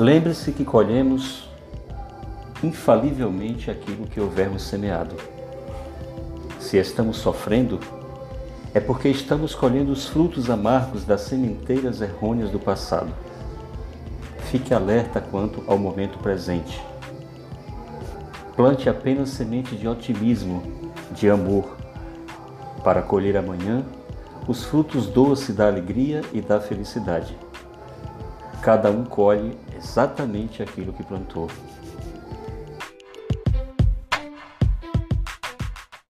Lembre-se que colhemos infalivelmente aquilo que houvermos semeado. Se estamos sofrendo, é porque estamos colhendo os frutos amargos das sementeiras errôneas do passado. Fique alerta quanto ao momento presente. Plante apenas semente de otimismo, de amor, para colher amanhã os frutos doces da alegria e da felicidade. Cada um colhe exatamente aquilo que plantou.